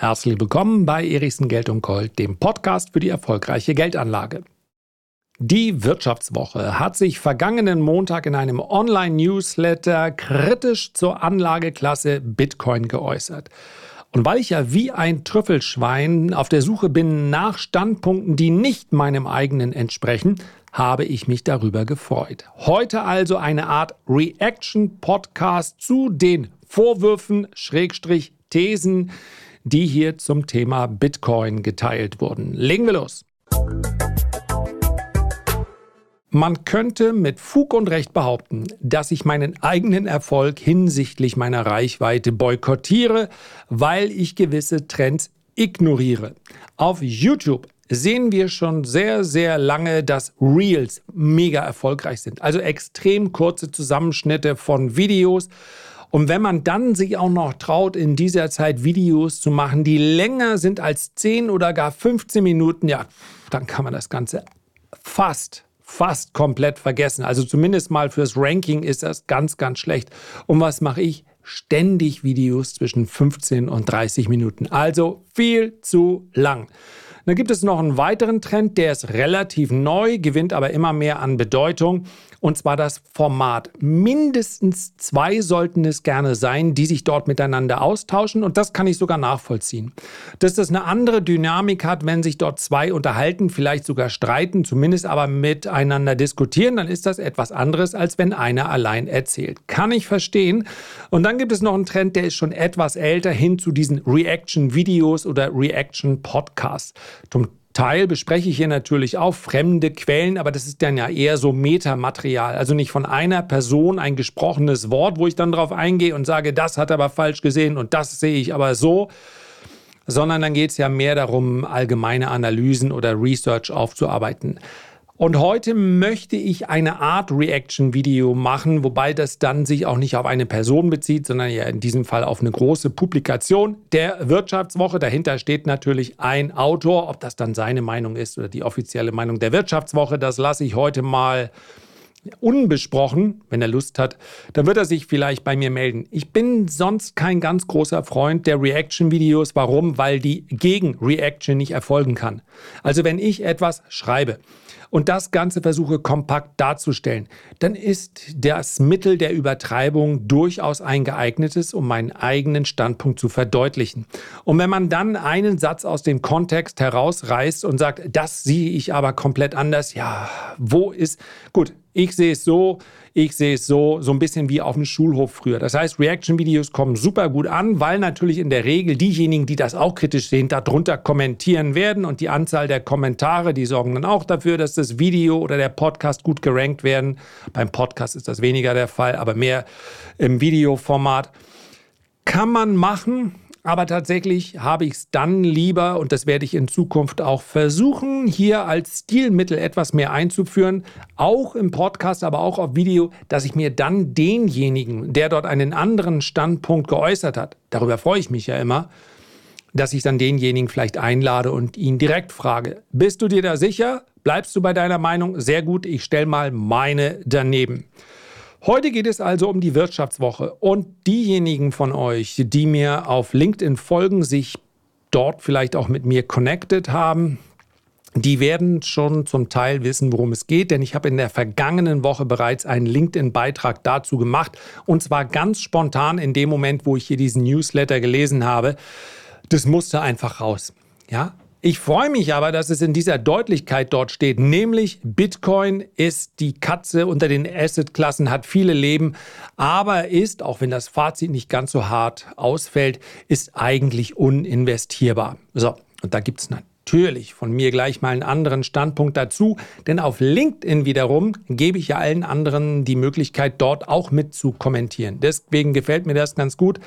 Herzlich willkommen bei Erichsen Geld und Gold, dem Podcast für die erfolgreiche Geldanlage. Die Wirtschaftswoche hat sich vergangenen Montag in einem Online-Newsletter kritisch zur Anlageklasse Bitcoin geäußert. Und weil ich ja wie ein Trüffelschwein auf der Suche bin nach Standpunkten, die nicht meinem eigenen entsprechen, habe ich mich darüber gefreut. Heute also eine Art Reaction-Podcast zu den Vorwürfen, Schrägstrich, Thesen, die hier zum Thema Bitcoin geteilt wurden. Legen wir los. Man könnte mit Fug und Recht behaupten, dass ich meinen eigenen Erfolg hinsichtlich meiner Reichweite boykottiere, weil ich gewisse Trends ignoriere. Auf YouTube sehen wir schon sehr, sehr lange, dass Reels mega erfolgreich sind. Also extrem kurze Zusammenschnitte von Videos und wenn man dann sich auch noch traut, in dieser Zeit Videos zu machen, die länger sind als 10 oder gar 15 Minuten, ja, dann kann man das Ganze fast fast komplett vergessen. Also zumindest mal fürs Ranking ist das ganz, ganz schlecht. Und was mache ich? Ständig Videos zwischen 15 und 30 Minuten. Also viel zu lang. Dann gibt es noch einen weiteren Trend, der ist relativ neu, gewinnt aber immer mehr an Bedeutung. Und zwar das Format. Mindestens zwei sollten es gerne sein, die sich dort miteinander austauschen. Und das kann ich sogar nachvollziehen. Dass das eine andere Dynamik hat, wenn sich dort zwei unterhalten, vielleicht sogar streiten, zumindest aber miteinander diskutieren, dann ist das etwas anderes, als wenn einer allein erzählt. Kann ich verstehen. Und dann gibt es noch einen Trend, der ist schon etwas älter, hin zu diesen Reaction-Videos oder Reaction-Podcasts. Teil bespreche ich hier natürlich auch fremde Quellen, aber das ist dann ja eher so Metamaterial. Also nicht von einer Person ein gesprochenes Wort, wo ich dann drauf eingehe und sage, das hat er aber falsch gesehen und das sehe ich aber so, sondern dann geht es ja mehr darum, allgemeine Analysen oder Research aufzuarbeiten. Und heute möchte ich eine Art Reaction-Video machen, wobei das dann sich auch nicht auf eine Person bezieht, sondern ja in diesem Fall auf eine große Publikation der Wirtschaftswoche. Dahinter steht natürlich ein Autor. Ob das dann seine Meinung ist oder die offizielle Meinung der Wirtschaftswoche, das lasse ich heute mal unbesprochen, wenn er Lust hat, dann wird er sich vielleicht bei mir melden. Ich bin sonst kein ganz großer Freund der Reaction-Videos. Warum? Weil die gegen Reaction nicht erfolgen kann. Also wenn ich etwas schreibe und das Ganze versuche kompakt darzustellen, dann ist das Mittel der Übertreibung durchaus ein geeignetes, um meinen eigenen Standpunkt zu verdeutlichen. Und wenn man dann einen Satz aus dem Kontext herausreißt und sagt, das sehe ich aber komplett anders, ja, wo ist, gut, ich sehe es so, ich sehe es so, so ein bisschen wie auf dem Schulhof früher. Das heißt, Reaction-Videos kommen super gut an, weil natürlich in der Regel diejenigen, die das auch kritisch sehen, darunter kommentieren werden und die Anzahl der Kommentare, die sorgen dann auch dafür, dass das Video oder der Podcast gut gerankt werden. Beim Podcast ist das weniger der Fall, aber mehr im Videoformat. Kann man machen, aber tatsächlich habe ich es dann lieber, und das werde ich in Zukunft auch versuchen, hier als Stilmittel etwas mehr einzuführen, auch im Podcast, aber auch auf Video, dass ich mir dann denjenigen, der dort einen anderen Standpunkt geäußert hat, darüber freue ich mich ja immer, dass ich dann denjenigen vielleicht einlade und ihn direkt frage, bist du dir da sicher? Bleibst du bei deiner Meinung? Sehr gut, ich stelle mal meine daneben. Heute geht es also um die Wirtschaftswoche und diejenigen von euch, die mir auf LinkedIn folgen, sich dort vielleicht auch mit mir connected haben, die werden schon zum Teil wissen, worum es geht, denn ich habe in der vergangenen Woche bereits einen LinkedIn-Beitrag dazu gemacht und zwar ganz spontan in dem Moment, wo ich hier diesen Newsletter gelesen habe. Das musste einfach raus. Ja, ich freue mich aber, dass es in dieser Deutlichkeit dort steht, nämlich Bitcoin ist die Katze unter den Assetklassen, hat viele Leben, aber ist, auch wenn das Fazit nicht ganz so hart ausfällt, ist eigentlich uninvestierbar. So, und da gibt es natürlich von mir gleich mal einen anderen Standpunkt dazu, denn auf LinkedIn wiederum gebe ich ja allen anderen die Möglichkeit, dort auch mit zu kommentieren. Deswegen gefällt mir das ganz gut.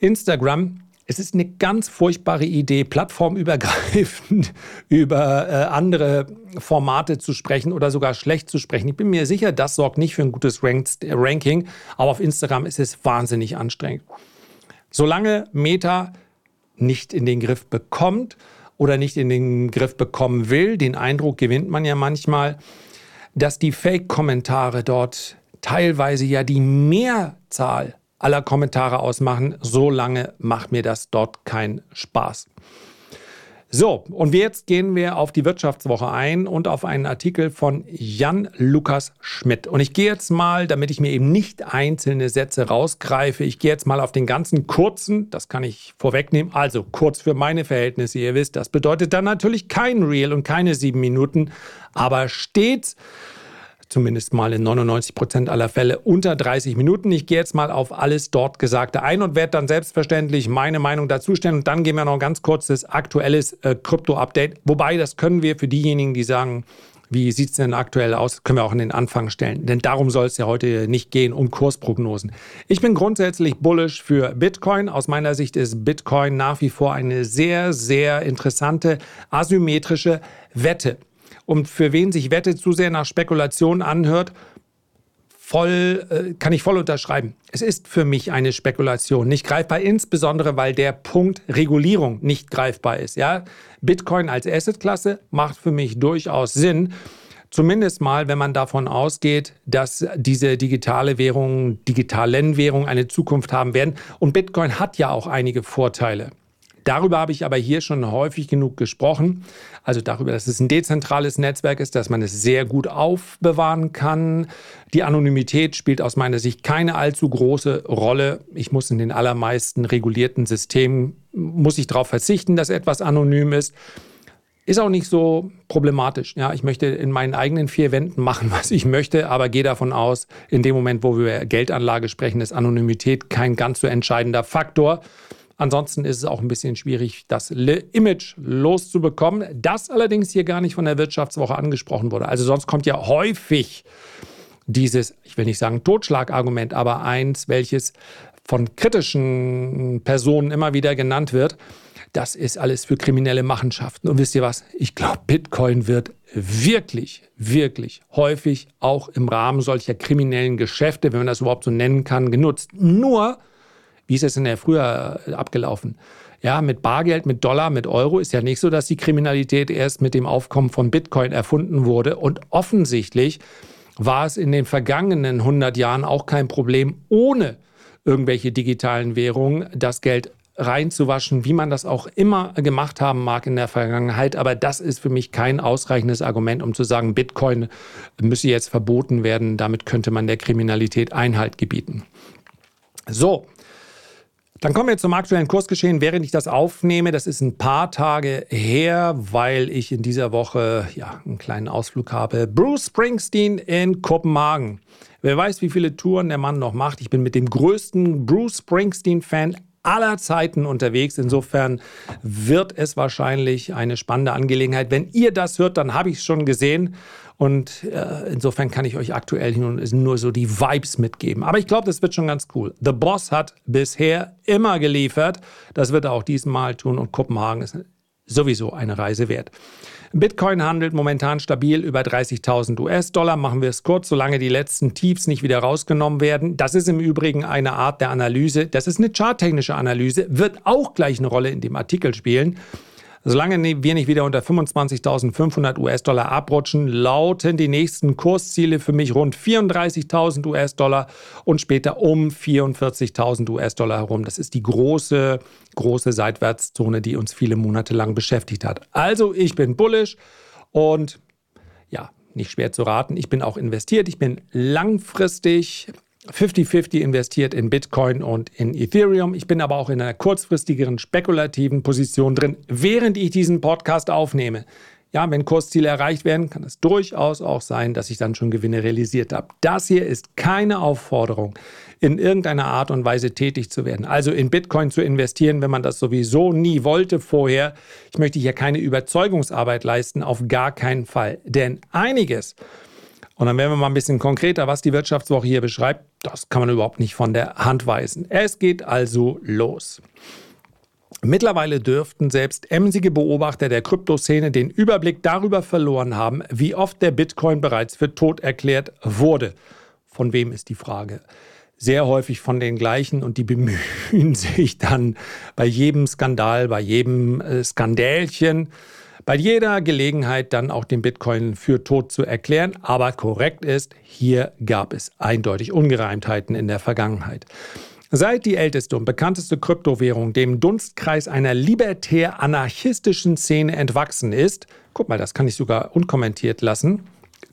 Instagram es ist eine ganz furchtbare Idee, plattformübergreifend über äh, andere Formate zu sprechen oder sogar schlecht zu sprechen. Ich bin mir sicher, das sorgt nicht für ein gutes Ranked, Ranking, aber auf Instagram ist es wahnsinnig anstrengend. Solange Meta nicht in den Griff bekommt oder nicht in den Griff bekommen will, den Eindruck gewinnt man ja manchmal, dass die Fake-Kommentare dort teilweise ja die Mehrzahl aller Kommentare ausmachen. So lange macht mir das dort keinen Spaß. So, und jetzt gehen wir auf die Wirtschaftswoche ein und auf einen Artikel von Jan Lukas Schmidt. Und ich gehe jetzt mal, damit ich mir eben nicht einzelne Sätze rausgreife, ich gehe jetzt mal auf den ganzen kurzen, das kann ich vorwegnehmen, also kurz für meine Verhältnisse, ihr wisst, das bedeutet dann natürlich kein Reel und keine sieben Minuten, aber stets zumindest mal in 99 Prozent aller Fälle unter 30 Minuten. Ich gehe jetzt mal auf alles dort Gesagte ein und werde dann selbstverständlich meine Meinung dazu stellen. Und dann gehen wir noch ganz kurz das aktuelles äh, Krypto-Update. Wobei, das können wir für diejenigen, die sagen, wie sieht es denn aktuell aus? Können wir auch in den Anfang stellen. Denn darum soll es ja heute nicht gehen, um Kursprognosen. Ich bin grundsätzlich bullish für Bitcoin. Aus meiner Sicht ist Bitcoin nach wie vor eine sehr, sehr interessante asymmetrische Wette und für wen sich Wette zu sehr nach Spekulation anhört, voll, äh, kann ich voll unterschreiben. Es ist für mich eine Spekulation, nicht greifbar, insbesondere weil der Punkt Regulierung nicht greifbar ist. Ja? Bitcoin als Assetklasse macht für mich durchaus Sinn. Zumindest mal, wenn man davon ausgeht, dass diese digitale Währungen, digitalen Währungen eine Zukunft haben werden. Und Bitcoin hat ja auch einige Vorteile. Darüber habe ich aber hier schon häufig genug gesprochen. Also darüber, dass es ein dezentrales Netzwerk ist, dass man es sehr gut aufbewahren kann. Die Anonymität spielt aus meiner Sicht keine allzu große Rolle. Ich muss in den allermeisten regulierten Systemen, muss ich darauf verzichten, dass etwas anonym ist. Ist auch nicht so problematisch. Ja, ich möchte in meinen eigenen vier Wänden machen, was ich möchte, aber gehe davon aus, in dem Moment, wo wir Geldanlage sprechen, ist Anonymität kein ganz so entscheidender Faktor. Ansonsten ist es auch ein bisschen schwierig, das Image loszubekommen, das allerdings hier gar nicht von der Wirtschaftswoche angesprochen wurde. Also sonst kommt ja häufig dieses, ich will nicht sagen Totschlagargument, aber eins, welches von kritischen Personen immer wieder genannt wird. Das ist alles für kriminelle Machenschaften. Und wisst ihr was? Ich glaube, Bitcoin wird wirklich, wirklich häufig auch im Rahmen solcher kriminellen Geschäfte, wenn man das überhaupt so nennen kann, genutzt. Nur wie ist es denn ja früher äh, abgelaufen? Ja, mit Bargeld, mit Dollar, mit Euro ist ja nicht so, dass die Kriminalität erst mit dem Aufkommen von Bitcoin erfunden wurde. Und offensichtlich war es in den vergangenen 100 Jahren auch kein Problem, ohne irgendwelche digitalen Währungen das Geld reinzuwaschen, wie man das auch immer gemacht haben mag in der Vergangenheit. Aber das ist für mich kein ausreichendes Argument, um zu sagen, Bitcoin müsse jetzt verboten werden. Damit könnte man der Kriminalität Einhalt gebieten. So, dann kommen wir zum aktuellen Kursgeschehen, während ich das aufnehme. Das ist ein paar Tage her, weil ich in dieser Woche ja, einen kleinen Ausflug habe. Bruce Springsteen in Kopenhagen. Wer weiß, wie viele Touren der Mann noch macht. Ich bin mit dem größten Bruce Springsteen-Fan aller Zeiten unterwegs. Insofern wird es wahrscheinlich eine spannende Angelegenheit. Wenn ihr das hört, dann habe ich es schon gesehen. Und äh, insofern kann ich euch aktuell nur so die Vibes mitgeben. Aber ich glaube, das wird schon ganz cool. The Boss hat bisher immer geliefert. Das wird er auch diesmal tun. Und Kopenhagen ist sowieso eine Reise wert. Bitcoin handelt momentan stabil über 30.000 US-Dollar. Machen wir es kurz, solange die letzten Tiefs nicht wieder rausgenommen werden. Das ist im Übrigen eine Art der Analyse. Das ist eine charttechnische Analyse, wird auch gleich eine Rolle in dem Artikel spielen. Solange wir nicht wieder unter 25.500 US-Dollar abrutschen, lauten die nächsten Kursziele für mich rund 34.000 US-Dollar und später um 44.000 US-Dollar herum. Das ist die große, große Seitwärtszone, die uns viele Monate lang beschäftigt hat. Also ich bin bullish und ja, nicht schwer zu raten. Ich bin auch investiert. Ich bin langfristig 50-50 investiert in Bitcoin und in Ethereum. Ich bin aber auch in einer kurzfristigeren spekulativen Position drin, während ich diesen Podcast aufnehme. Ja, wenn Kursziele erreicht werden, kann es durchaus auch sein, dass ich dann schon Gewinne realisiert habe. Das hier ist keine Aufforderung, in irgendeiner Art und Weise tätig zu werden. Also in Bitcoin zu investieren, wenn man das sowieso nie wollte vorher. Ich möchte hier keine Überzeugungsarbeit leisten, auf gar keinen Fall. Denn einiges, und dann werden wir mal ein bisschen konkreter, was die Wirtschaftswoche hier beschreibt. Das kann man überhaupt nicht von der Hand weisen. Es geht also los. Mittlerweile dürften selbst emsige Beobachter der Kryptoszene den Überblick darüber verloren haben, wie oft der Bitcoin bereits für tot erklärt wurde. Von wem ist die Frage? Sehr häufig von den gleichen und die bemühen sich dann bei jedem Skandal, bei jedem äh, Skandälchen bei jeder Gelegenheit dann auch den Bitcoin für tot zu erklären. Aber korrekt ist, hier gab es eindeutig Ungereimtheiten in der Vergangenheit. Seit die älteste und bekannteste Kryptowährung dem Dunstkreis einer libertär-anarchistischen Szene entwachsen ist, guck mal, das kann ich sogar unkommentiert lassen,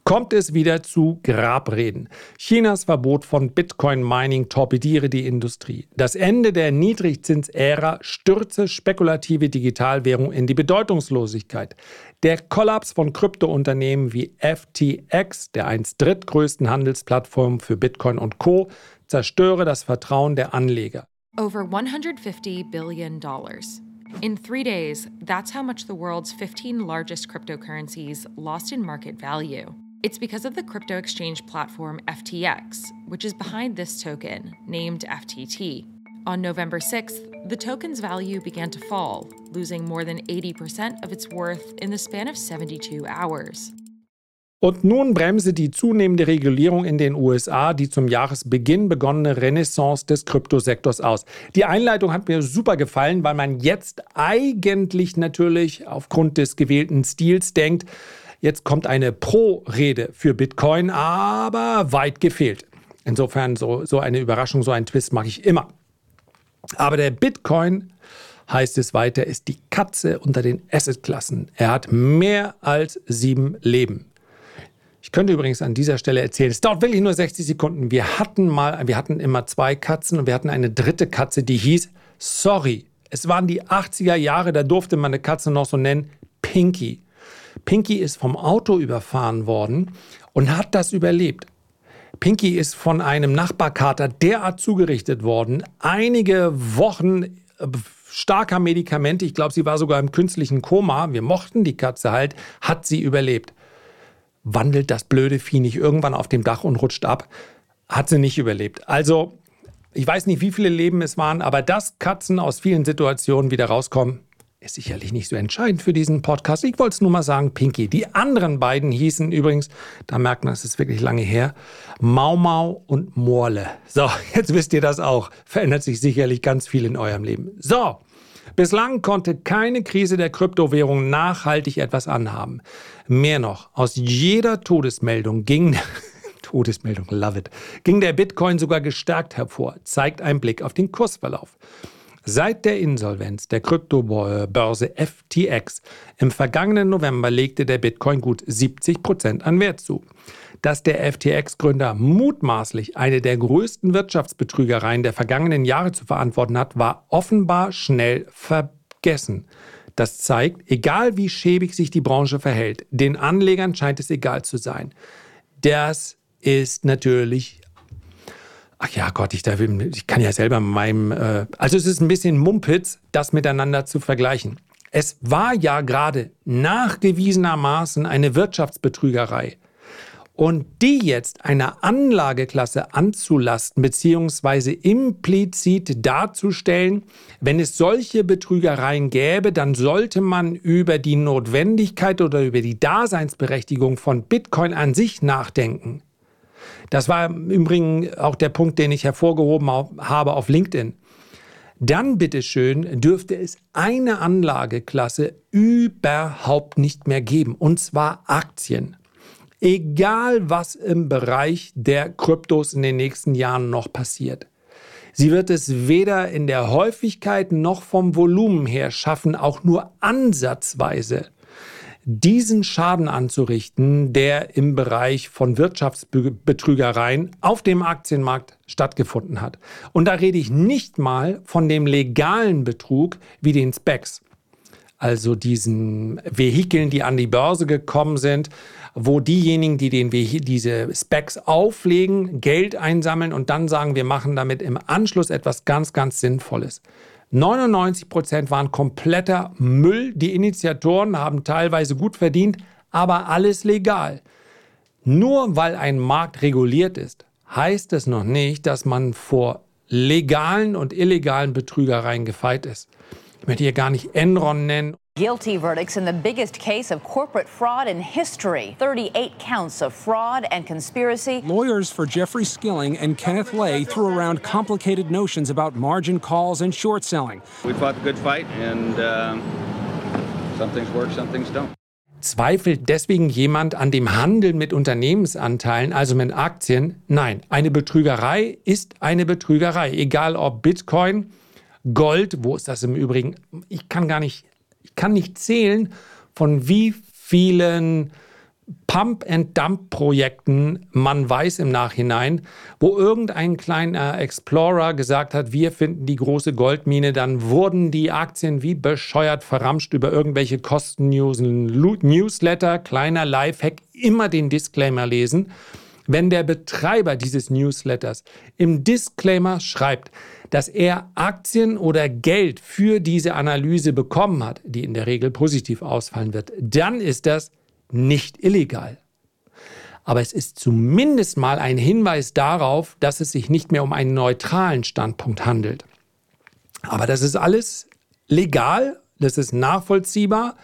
kommt es wieder zu Grabreden. Chinas Verbot von Bitcoin-Mining torpediere die Industrie. Das Ende der Niedrigzinsära stürze spekulative Digitalwährung in die Bedeutungslosigkeit. Der Kollaps von Kryptounternehmen wie FTX, der einst drittgrößten Handelsplattform für Bitcoin und Co., zerstöre das Vertrauen der Anleger. Over 150 billion dollars. In three days, that's how much the world's 15 largest cryptocurrencies lost in market value. It's because of the crypto exchange platform FTX, which is behind this token, named FTT. On November 6th, the token's value began to fall, losing more than 80% of its worth in the span of 72 hours. Und nun bremse die zunehmende Regulierung in den USA die zum Jahresbeginn begonnene Renaissance des Kryptosektors aus. Die Einleitung hat mir super gefallen, weil man jetzt eigentlich natürlich aufgrund des gewählten Stils denkt, jetzt kommt eine Pro-Rede für Bitcoin, aber weit gefehlt. Insofern so, so eine Überraschung, so ein Twist mache ich immer. Aber der Bitcoin heißt es weiter, ist die Katze unter den Assetklassen. Er hat mehr als sieben Leben. Ich könnte übrigens an dieser Stelle erzählen, es dauert wirklich nur 60 Sekunden. Wir hatten mal, wir hatten immer zwei Katzen und wir hatten eine dritte Katze, die hieß Sorry. Es waren die 80er Jahre, da durfte man eine Katze noch so nennen, Pinky. Pinky ist vom Auto überfahren worden und hat das überlebt. Pinky ist von einem Nachbarkater derart zugerichtet worden, einige Wochen äh, starker Medikamente, ich glaube, sie war sogar im künstlichen Koma, wir mochten die Katze halt, hat sie überlebt wandelt das blöde Vieh nicht irgendwann auf dem Dach und rutscht ab. Hat sie nicht überlebt. Also, ich weiß nicht, wie viele Leben es waren, aber dass Katzen aus vielen Situationen wieder rauskommen, ist sicherlich nicht so entscheidend für diesen Podcast. Ich wollte es nur mal sagen, Pinky. Die anderen beiden hießen übrigens, da merkt man, es ist wirklich lange her, Mau Mau und Morle. So, jetzt wisst ihr das auch. Verändert sich sicherlich ganz viel in eurem Leben. So, Bislang konnte keine Krise der Kryptowährung nachhaltig etwas anhaben. Mehr noch, aus jeder Todesmeldung ging Todesmeldung, love it, ging der Bitcoin sogar gestärkt hervor, zeigt ein Blick auf den Kursverlauf. Seit der Insolvenz der Kryptobörse FTX im vergangenen November legte der Bitcoin gut 70 Prozent an Wert zu dass der FTX-Gründer mutmaßlich eine der größten Wirtschaftsbetrügereien der vergangenen Jahre zu verantworten hat, war offenbar schnell vergessen. Das zeigt, egal wie schäbig sich die Branche verhält, den Anlegern scheint es egal zu sein. Das ist natürlich Ach ja, Gott, ich, ich kann ja selber meinem. Äh, also, es ist ein bisschen Mumpitz, das miteinander zu vergleichen. Es war ja gerade nachgewiesenermaßen eine Wirtschaftsbetrügerei. Und die jetzt einer Anlageklasse anzulasten bzw. implizit darzustellen, wenn es solche Betrügereien gäbe, dann sollte man über die Notwendigkeit oder über die Daseinsberechtigung von Bitcoin an sich nachdenken. Das war im Übrigen auch der Punkt, den ich hervorgehoben habe auf LinkedIn. Dann bitteschön dürfte es eine Anlageklasse überhaupt nicht mehr geben, und zwar Aktien egal was im Bereich der Kryptos in den nächsten Jahren noch passiert. Sie wird es weder in der Häufigkeit noch vom Volumen her schaffen, auch nur ansatzweise diesen Schaden anzurichten, der im Bereich von Wirtschaftsbetrügereien auf dem Aktienmarkt stattgefunden hat. Und da rede ich nicht mal von dem legalen Betrug wie den Specs, also diesen Vehikeln, die an die Börse gekommen sind, wo diejenigen, die den, diese Specs auflegen, Geld einsammeln und dann sagen, wir machen damit im Anschluss etwas ganz, ganz Sinnvolles. 99 Prozent waren kompletter Müll. Die Initiatoren haben teilweise gut verdient, aber alles legal. Nur weil ein Markt reguliert ist, heißt es noch nicht, dass man vor legalen und illegalen Betrügereien gefeit ist. Ich möchte hier gar nicht Enron nennen. Guilty verdicts in the biggest case of corporate fraud in history 38 counts of fraud and conspiracy. Lawyers for Jeffrey Skilling and Kenneth Lay threw around complicated notions about margin calls and short selling. We fought the good fight, and uh, some things work, some things don't. Zweifelt deswegen jemand an dem Handel mit Unternehmensanteilen, also mit Aktien? Nein, eine Betrügerei ist eine Betrügerei. Egal ob Bitcoin, Gold, wo ist das im Übrigen? Ich kann gar nicht, ich kann nicht zählen, von wie vielen Pump-and-Dump-Projekten man weiß im Nachhinein, wo irgendein kleiner Explorer gesagt hat, wir finden die große Goldmine, dann wurden die Aktien wie bescheuert verramscht über irgendwelche Kosten-Newsletter, kleiner Lifehack, immer den Disclaimer lesen. Wenn der Betreiber dieses Newsletters im Disclaimer schreibt, dass er Aktien oder Geld für diese Analyse bekommen hat, die in der Regel positiv ausfallen wird, dann ist das nicht illegal. Aber es ist zumindest mal ein Hinweis darauf, dass es sich nicht mehr um einen neutralen Standpunkt handelt. Aber das ist alles legal, das ist nachvollziehbar.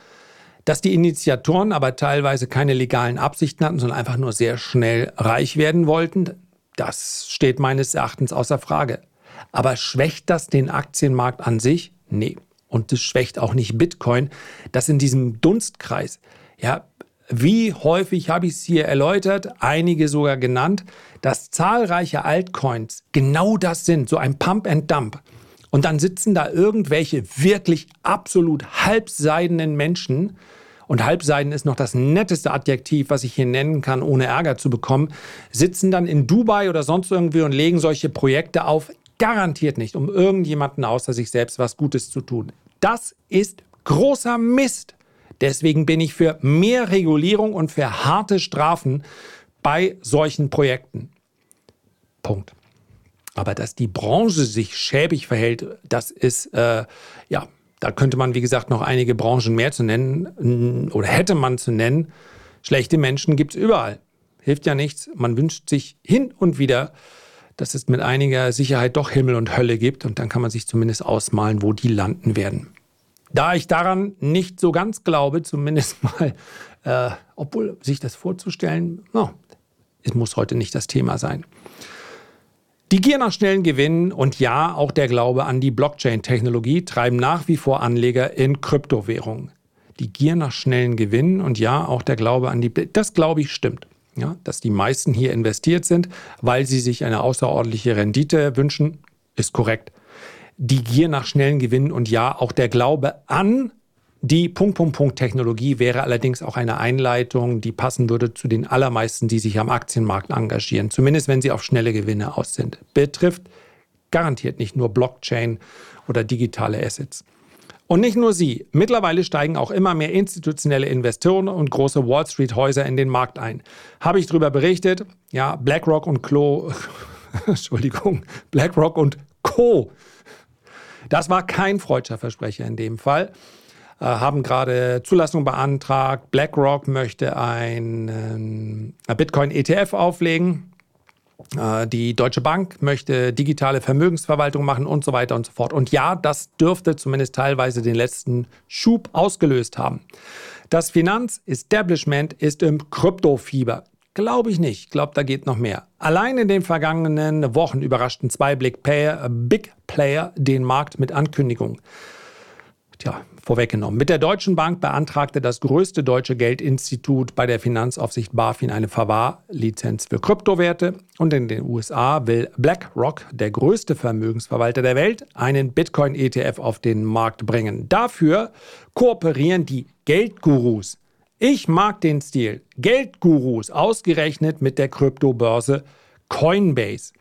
Dass die Initiatoren aber teilweise keine legalen Absichten hatten, sondern einfach nur sehr schnell reich werden wollten, das steht meines Erachtens außer Frage. Aber schwächt das den Aktienmarkt an sich? Nee. Und das schwächt auch nicht Bitcoin. Das in diesem Dunstkreis. Ja, wie häufig habe ich es hier erläutert, einige sogar genannt, dass zahlreiche Altcoins genau das sind, so ein Pump and Dump. Und dann sitzen da irgendwelche wirklich absolut halbseidenen Menschen, und halbseiden ist noch das netteste Adjektiv, was ich hier nennen kann, ohne Ärger zu bekommen, sitzen dann in Dubai oder sonst irgendwie und legen solche Projekte auf, garantiert nicht, um irgendjemanden außer sich selbst was Gutes zu tun. Das ist großer Mist. Deswegen bin ich für mehr Regulierung und für harte Strafen bei solchen Projekten. Punkt. Aber dass die Branche sich schäbig verhält, das ist, äh, ja, da könnte man, wie gesagt, noch einige Branchen mehr zu nennen oder hätte man zu nennen. Schlechte Menschen gibt es überall. Hilft ja nichts. Man wünscht sich hin und wieder, dass es mit einiger Sicherheit doch Himmel und Hölle gibt und dann kann man sich zumindest ausmalen, wo die landen werden. Da ich daran nicht so ganz glaube, zumindest mal, äh, obwohl sich das vorzustellen, no, es muss heute nicht das Thema sein. Die Gier nach schnellen Gewinnen und ja, auch der Glaube an die Blockchain-Technologie treiben nach wie vor Anleger in Kryptowährungen. Die Gier nach schnellen Gewinnen und ja, auch der Glaube an die, das glaube ich stimmt. Ja, dass die meisten hier investiert sind, weil sie sich eine außerordentliche Rendite wünschen, ist korrekt die Gier nach schnellen Gewinnen und ja, auch der Glaube an die Punkt, Punkt, Punkt Technologie wäre allerdings auch eine Einleitung, die passen würde zu den allermeisten, die sich am Aktienmarkt engagieren, zumindest wenn sie auf schnelle Gewinne aus sind. Betrifft garantiert nicht nur Blockchain oder digitale Assets. Und nicht nur sie. Mittlerweile steigen auch immer mehr institutionelle Investoren und große Wall Street Häuser in den Markt ein. Habe ich darüber berichtet? Ja, BlackRock und Klo, Entschuldigung, BlackRock und Co das war kein freudscher Versprecher in dem Fall. Äh, haben gerade Zulassung beantragt. BlackRock möchte einen Bitcoin-ETF auflegen. Äh, die Deutsche Bank möchte digitale Vermögensverwaltung machen und so weiter und so fort. Und ja, das dürfte zumindest teilweise den letzten Schub ausgelöst haben. Das Finanzestablishment ist im Kryptofieber. Glaube ich nicht. Ich glaube, da geht noch mehr. Allein in den vergangenen Wochen überraschten zwei Big Player, Big Player den Markt mit Ankündigungen. Tja, vorweggenommen. Mit der Deutschen Bank beantragte das größte deutsche Geldinstitut bei der Finanzaufsicht BaFin eine Verwahrlizenz für Kryptowerte. Und in den USA will BlackRock, der größte Vermögensverwalter der Welt, einen Bitcoin-ETF auf den Markt bringen. Dafür kooperieren die Geldgurus ich mag den Stil. Geldgurus, ausgerechnet mit der Kryptobörse Coinbase.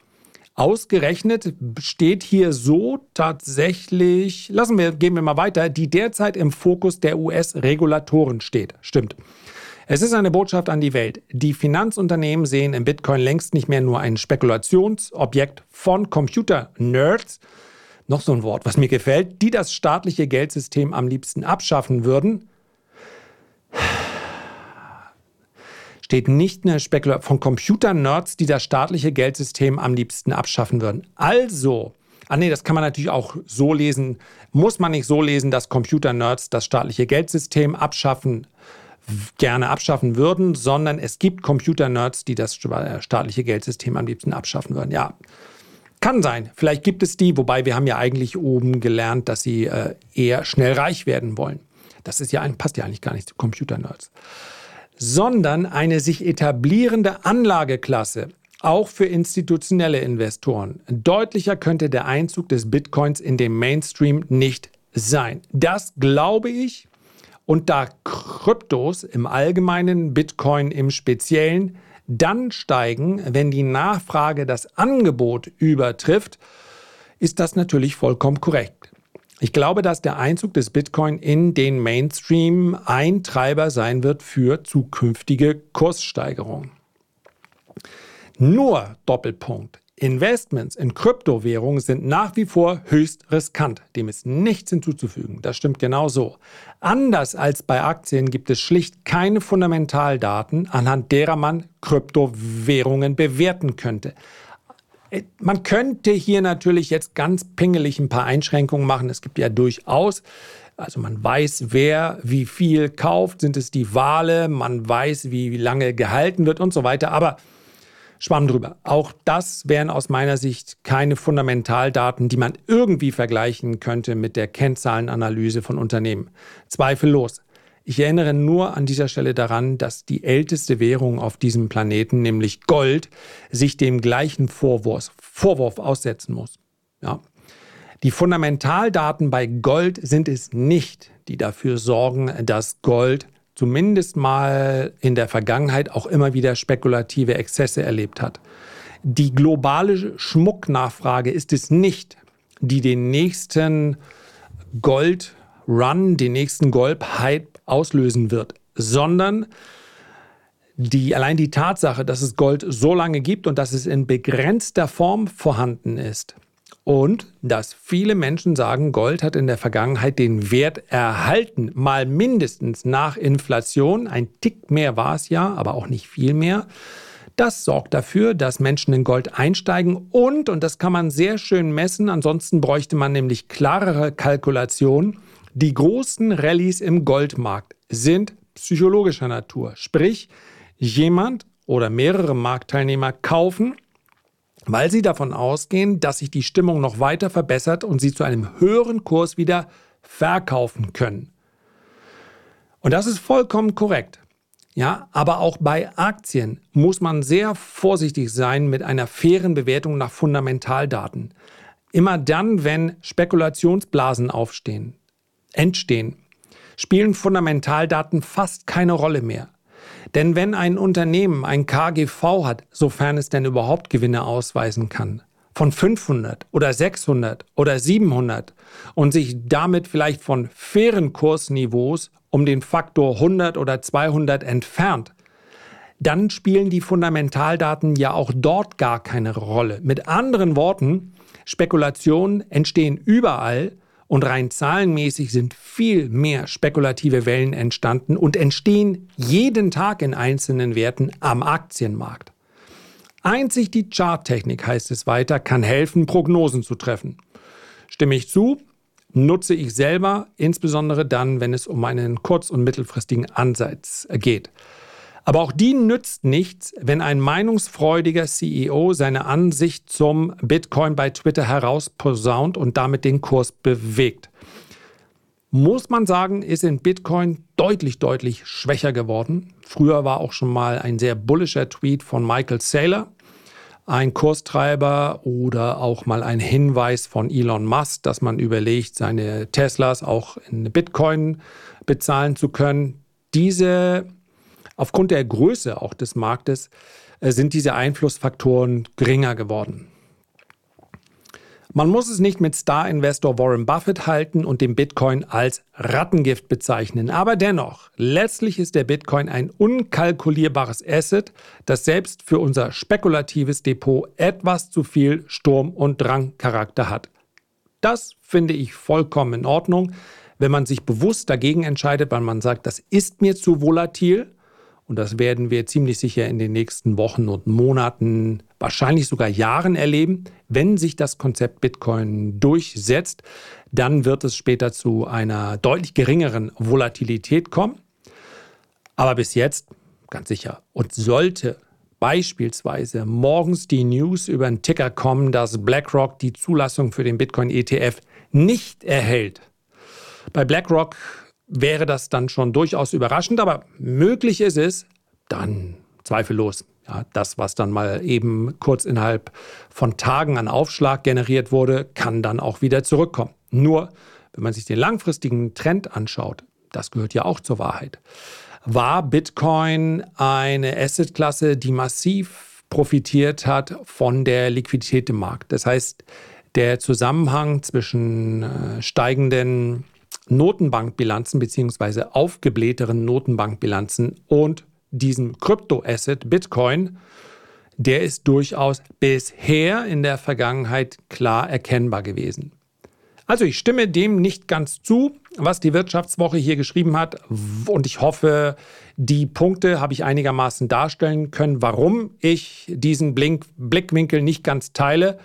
Ausgerechnet steht hier so tatsächlich, lassen wir, gehen wir mal weiter, die derzeit im Fokus der US-Regulatoren steht. Stimmt. Es ist eine Botschaft an die Welt. Die Finanzunternehmen sehen im Bitcoin längst nicht mehr nur ein Spekulationsobjekt von Computer-Nerds, noch so ein Wort, was mir gefällt, die das staatliche Geldsystem am liebsten abschaffen würden, steht nicht eine Spekulation von Computer-Nerds, die das staatliche Geldsystem am liebsten abschaffen würden. Also, ah nee, das kann man natürlich auch so lesen, muss man nicht so lesen, dass Computer-Nerds das staatliche Geldsystem abschaffen gerne abschaffen würden, sondern es gibt Computer-Nerds, die das staatliche Geldsystem am liebsten abschaffen würden. Ja, kann sein. Vielleicht gibt es die, wobei wir haben ja eigentlich oben gelernt, dass sie äh, eher schnell reich werden wollen. Das ist ja ein, passt ja eigentlich gar nicht zu Computer-Nerds. Sondern eine sich etablierende Anlageklasse, auch für institutionelle Investoren. Deutlicher könnte der Einzug des Bitcoins in den Mainstream nicht sein. Das glaube ich. Und da Kryptos im Allgemeinen, Bitcoin im Speziellen, dann steigen, wenn die Nachfrage das Angebot übertrifft, ist das natürlich vollkommen korrekt. Ich glaube, dass der Einzug des Bitcoin in den Mainstream ein Treiber sein wird für zukünftige Kurssteigerungen. Nur Doppelpunkt. Investments in Kryptowährungen sind nach wie vor höchst riskant. Dem ist nichts hinzuzufügen. Das stimmt genau so. Anders als bei Aktien gibt es schlicht keine Fundamentaldaten, anhand derer man Kryptowährungen bewerten könnte. Äh, man könnte hier natürlich jetzt ganz pingelig ein paar Einschränkungen machen. Es gibt ja durchaus also man weiß, wer wie viel kauft, sind es die Wale, man weiß, wie lange gehalten wird und so weiter. Aber Schwamm drüber. Auch das wären aus meiner Sicht keine Fundamentaldaten, die man irgendwie vergleichen könnte mit der Kennzahlenanalyse von Unternehmen. Zweifellos. Ich erinnere nur an dieser Stelle daran, dass die älteste Währung auf diesem Planeten, nämlich Gold, sich dem gleichen Vorwurf, Vorwurf aussetzen muss. Ja. Die Fundamentaldaten bei Gold sind es nicht, die dafür sorgen, dass Gold zumindest mal in der Vergangenheit auch immer wieder spekulative Exzesse erlebt hat. Die globale Schmucknachfrage ist es nicht, die den nächsten Gold-Run, den nächsten Gold-Hype auslösen wird, sondern die, allein die Tatsache, dass es Gold so lange gibt und dass es in begrenzter Form vorhanden ist, und dass viele Menschen sagen, Gold hat in der Vergangenheit den Wert erhalten, mal mindestens nach Inflation. Ein Tick mehr war es ja, aber auch nicht viel mehr. Das sorgt dafür, dass Menschen in Gold einsteigen und, und das kann man sehr schön messen, ansonsten bräuchte man nämlich klarere Kalkulationen, die großen Rallyes im Goldmarkt sind psychologischer Natur. Sprich, jemand oder mehrere Marktteilnehmer kaufen weil sie davon ausgehen, dass sich die Stimmung noch weiter verbessert und sie zu einem höheren Kurs wieder verkaufen können. Und das ist vollkommen korrekt. Ja, aber auch bei Aktien muss man sehr vorsichtig sein mit einer fairen Bewertung nach Fundamentaldaten. Immer dann, wenn Spekulationsblasen aufstehen, entstehen, spielen Fundamentaldaten fast keine Rolle mehr. Denn wenn ein Unternehmen ein KGV hat, sofern es denn überhaupt Gewinne ausweisen kann, von 500 oder 600 oder 700 und sich damit vielleicht von fairen Kursniveaus um den Faktor 100 oder 200 entfernt, dann spielen die Fundamentaldaten ja auch dort gar keine Rolle. Mit anderen Worten, Spekulationen entstehen überall und rein zahlenmäßig sind viel mehr spekulative Wellen entstanden und entstehen jeden Tag in einzelnen Werten am Aktienmarkt. Einzig die Charttechnik, heißt es weiter, kann helfen, Prognosen zu treffen. Stimme ich zu, nutze ich selber, insbesondere dann, wenn es um einen kurz- und mittelfristigen Ansatz geht. Aber auch die nützt nichts, wenn ein meinungsfreudiger CEO seine Ansicht zum Bitcoin bei Twitter herausposaunt und damit den Kurs bewegt. Muss man sagen, ist in Bitcoin deutlich, deutlich schwächer geworden. Früher war auch schon mal ein sehr bullischer Tweet von Michael Saylor, ein Kurstreiber oder auch mal ein Hinweis von Elon Musk, dass man überlegt, seine Teslas auch in Bitcoin bezahlen zu können. Diese Aufgrund der Größe auch des Marktes äh, sind diese Einflussfaktoren geringer geworden. Man muss es nicht mit Star-Investor Warren Buffett halten und den Bitcoin als Rattengift bezeichnen. Aber dennoch, letztlich ist der Bitcoin ein unkalkulierbares Asset, das selbst für unser spekulatives Depot etwas zu viel Sturm- und Drangcharakter hat. Das finde ich vollkommen in Ordnung, wenn man sich bewusst dagegen entscheidet, weil man sagt, das ist mir zu volatil und das werden wir ziemlich sicher in den nächsten Wochen und Monaten, wahrscheinlich sogar Jahren erleben. Wenn sich das Konzept Bitcoin durchsetzt, dann wird es später zu einer deutlich geringeren Volatilität kommen. Aber bis jetzt, ganz sicher, und sollte beispielsweise morgens die News über einen Ticker kommen, dass BlackRock die Zulassung für den Bitcoin ETF nicht erhält. Bei BlackRock wäre das dann schon durchaus überraschend, aber möglich ist es, dann zweifellos. Ja, das, was dann mal eben kurz innerhalb von Tagen an Aufschlag generiert wurde, kann dann auch wieder zurückkommen. Nur, wenn man sich den langfristigen Trend anschaut, das gehört ja auch zur Wahrheit, war Bitcoin eine Assetklasse, die massiv profitiert hat von der Liquidität im Markt. Das heißt, der Zusammenhang zwischen äh, steigenden Notenbankbilanzen bzw. aufgeblähteren Notenbankbilanzen und diesem Kryptoasset Bitcoin, der ist durchaus bisher in der Vergangenheit klar erkennbar gewesen. Also ich stimme dem nicht ganz zu, was die Wirtschaftswoche hier geschrieben hat und ich hoffe, die Punkte habe ich einigermaßen darstellen können, warum ich diesen Blink Blickwinkel nicht ganz teile.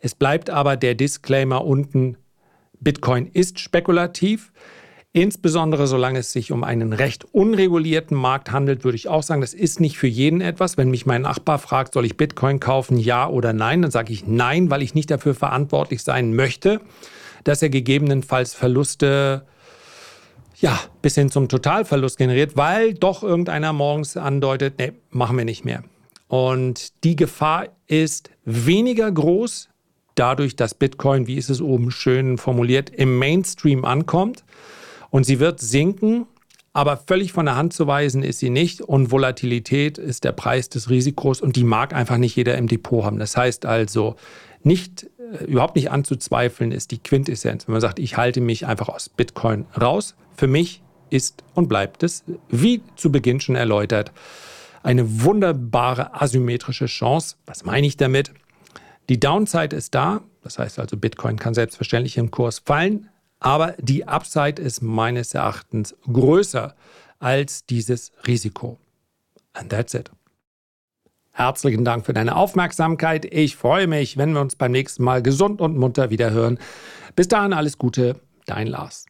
Es bleibt aber der Disclaimer unten, Bitcoin ist spekulativ. Insbesondere solange es sich um einen recht unregulierten Markt handelt, würde ich auch sagen, das ist nicht für jeden etwas. Wenn mich mein Nachbar fragt, soll ich Bitcoin kaufen, ja oder nein, dann sage ich nein, weil ich nicht dafür verantwortlich sein möchte, dass er gegebenenfalls Verluste ja, bis hin zum Totalverlust generiert, weil doch irgendeiner morgens andeutet, nee, machen wir nicht mehr. Und die Gefahr ist weniger groß dadurch, dass Bitcoin, wie ist es oben schön formuliert, im Mainstream ankommt und sie wird sinken, aber völlig von der Hand zu weisen ist sie nicht. Und Volatilität ist der Preis des Risikos und die mag einfach nicht jeder im Depot haben. Das heißt also, nicht, äh, überhaupt nicht anzuzweifeln ist die Quintessenz. Wenn man sagt, ich halte mich einfach aus Bitcoin raus, für mich ist und bleibt es, wie zu Beginn schon erläutert, eine wunderbare asymmetrische Chance. Was meine ich damit? Die Downside ist da, das heißt also, Bitcoin kann selbstverständlich im Kurs fallen, aber die Upside ist meines Erachtens größer als dieses Risiko. And that's it. Herzlichen Dank für deine Aufmerksamkeit. Ich freue mich, wenn wir uns beim nächsten Mal gesund und munter wieder hören. Bis dahin alles Gute, dein Lars.